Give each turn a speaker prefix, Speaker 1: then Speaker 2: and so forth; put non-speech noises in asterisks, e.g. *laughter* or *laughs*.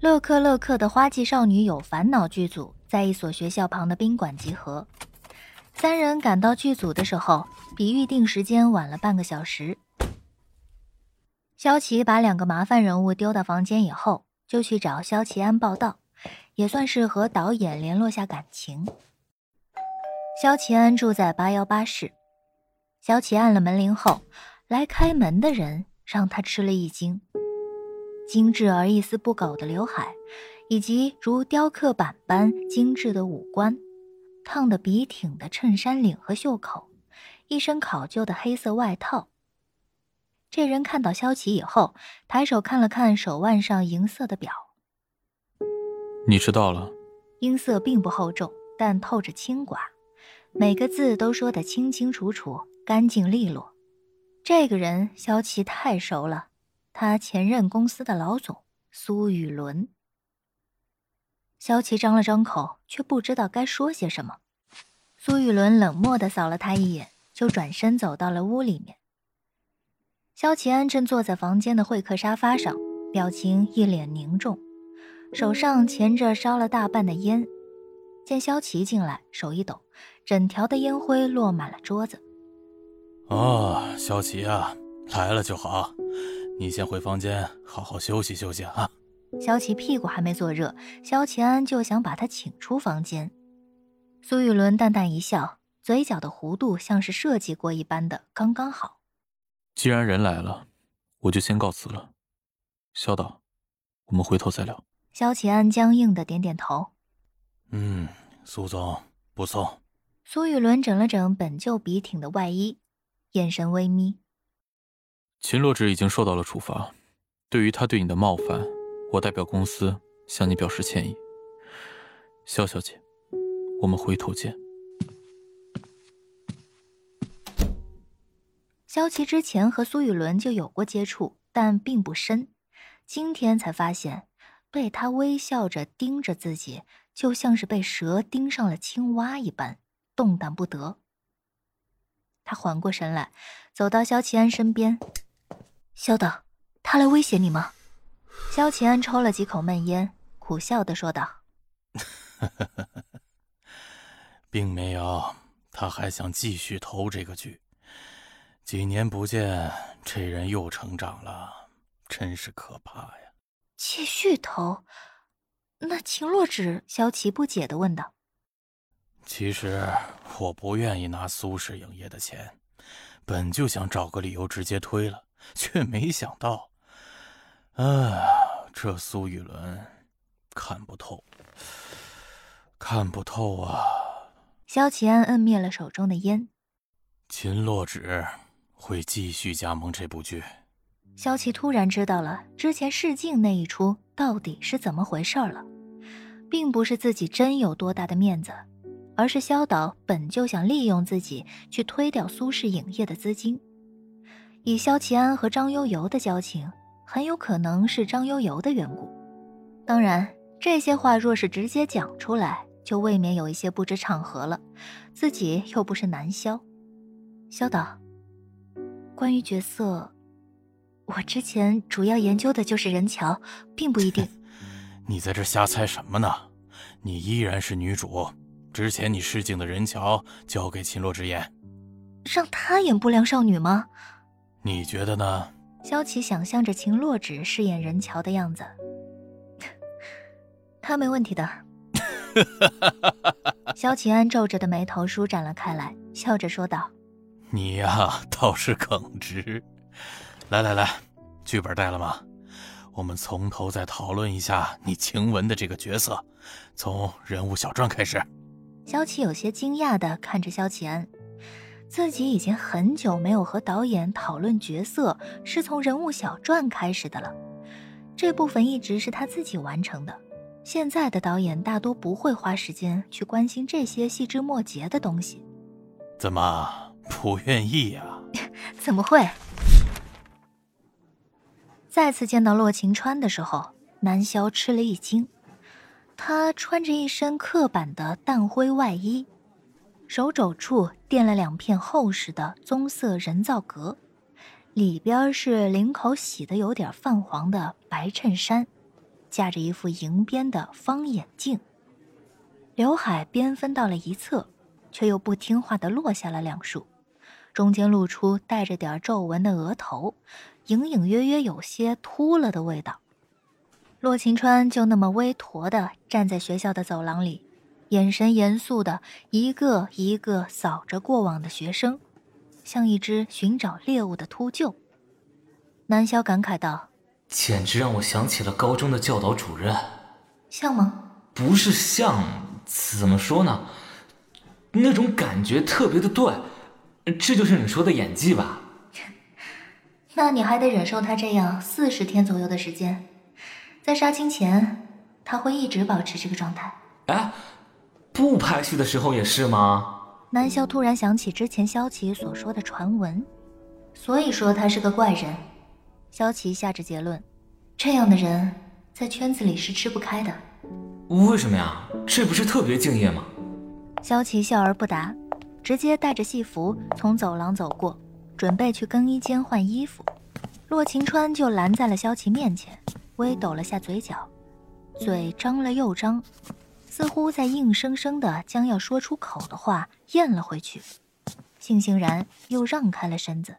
Speaker 1: 乐克乐克的花季少女有烦恼剧组在一所学校旁的宾馆集合。三人赶到剧组的时候，比预定时间晚了半个小时。萧琪把两个麻烦人物丢到房间以后，就去找萧齐安报道，也算是和导演联络下感情。萧齐安住在八幺八室，萧琪按了门铃后，来开门的人让他吃了一惊。精致而一丝不苟的刘海，以及如雕刻板般精致的五官，烫得笔挺的衬衫领和袖口，一身考究的黑色外套。这人看到萧琪以后，抬手看了看手腕上银色的表。
Speaker 2: 你迟到了。
Speaker 1: 音色并不厚重，但透着清寡，每个字都说得清清楚楚、干净利落。这个人萧琪太熟了。他前任公司的老总苏雨伦。萧琪张了张口，却不知道该说些什么。苏雨伦冷漠的扫了他一眼，就转身走到了屋里面。萧齐安正坐在房间的会客沙发上，表情一脸凝重，手上钳着烧了大半的烟。见萧琪进来，手一抖，整条的烟灰落满了桌子。
Speaker 3: 哦，萧琪啊，来了就好。你先回房间好好休息休息啊。
Speaker 1: 萧琪屁股还没坐热，萧齐安就想把他请出房间。苏雨伦淡淡一笑，嘴角的弧度像是设计过一般的刚刚好。
Speaker 2: 既然人来了，我就先告辞了。萧导，我们回头再聊。
Speaker 1: 萧齐安僵硬的点点头。
Speaker 3: 嗯，苏总不送。
Speaker 1: 苏雨伦整了整本就笔挺的外衣，眼神微眯。
Speaker 2: 秦洛枳已经受到了处罚，对于他对你的冒犯，我代表公司向你表示歉意。萧小姐，我们回头见。
Speaker 1: 萧琪之前和苏雨伦就有过接触，但并不深。今天才发现，被他微笑着盯着自己，就像是被蛇盯上了青蛙一般，动弹不得。他缓过神来，走到萧齐安身边。萧导，他来威胁你吗？萧乾安抽了几口闷烟，苦笑的说道：“ *laughs*
Speaker 3: 并没有，他还想继续投这个剧。几年不见，这人又成长了，真是可怕呀！”
Speaker 1: 继续投？那秦洛枳？萧琪不解的问道：“
Speaker 3: 其实我不愿意拿苏氏影业的钱，本就想找个理由直接推了。”却没想到，啊，这苏雨伦看不透，看不透啊！
Speaker 1: 萧齐安摁灭了手中的烟。
Speaker 3: 秦洛枳会继续加盟这部剧。
Speaker 1: 萧琪突然知道了之前试镜那一出到底是怎么回事了，并不是自己真有多大的面子，而是萧导本就想利用自己去推掉苏氏影业的资金。以萧齐安和张悠悠的交情，很有可能是张悠悠的缘故。当然，这些话若是直接讲出来，就未免有一些不知场合了。自己又不是南萧。萧导，关于角色，我之前主要研究的就是任桥，并不一定。*laughs*
Speaker 3: 你在这瞎猜什么呢？你依然是女主。之前你试镜的任乔交给秦洛之演，
Speaker 1: 让他演不良少女吗？
Speaker 3: 你觉得呢？
Speaker 1: 萧琪想象着秦洛枳饰演任乔的样子，*laughs* 他没问题的。*laughs* 萧齐安皱着的眉头舒展了开来，笑着说道：“
Speaker 3: 你呀，倒是耿直。来来来，剧本带了吗？我们从头再讨论一下你晴雯的这个角色，从人物小传开始。”
Speaker 1: 萧琪有些惊讶的看着萧齐安。自己已经很久没有和导演讨论角色，是从人物小传开始的了。这部分一直是他自己完成的。现在的导演大多不会花时间去关心这些细枝末节的东西。
Speaker 3: 怎么不愿意呀？*laughs*
Speaker 1: 怎么会？再次见到洛晴川的时候，南萧吃了一惊。他穿着一身刻板的淡灰外衣。手肘处垫了两片厚实的棕色人造革，里边是领口洗的有点泛黄的白衬衫，架着一副银边的方眼镜，刘海边分到了一侧，却又不听话的落下了两束，中间露出带着点皱纹的额头，隐隐约约有些秃了的味道。洛晴川就那么微驼的站在学校的走廊里，眼神严肃的一个一个扫着过往的学生，像一只寻找猎物的秃鹫。南萧感慨道：“
Speaker 4: 简直让我想起了高中的教导主任，
Speaker 1: 像吗？
Speaker 4: 不是像，怎么说呢？那种感觉特别的对，这就是你说的演技吧？*laughs*
Speaker 1: 那你还得忍受他这样四十天左右的时间。”在杀青前，他会一直保持这个状态。
Speaker 4: 哎，不拍戏的时候也是吗？
Speaker 1: 南萧突然想起之前萧琪所说的传闻，所以说他是个怪人。萧琪下着结论：这样的人在圈子里是吃不开的。
Speaker 4: 为什么呀？这不是特别敬业吗？
Speaker 1: 萧琪笑而不答，直接带着戏服从走廊走过，准备去更衣间换衣服。洛晴川就拦在了萧琪面前。微抖了下嘴角，嘴张了又张，似乎在硬生生的将要说出口的话咽了回去，悻悻然又让开了身子。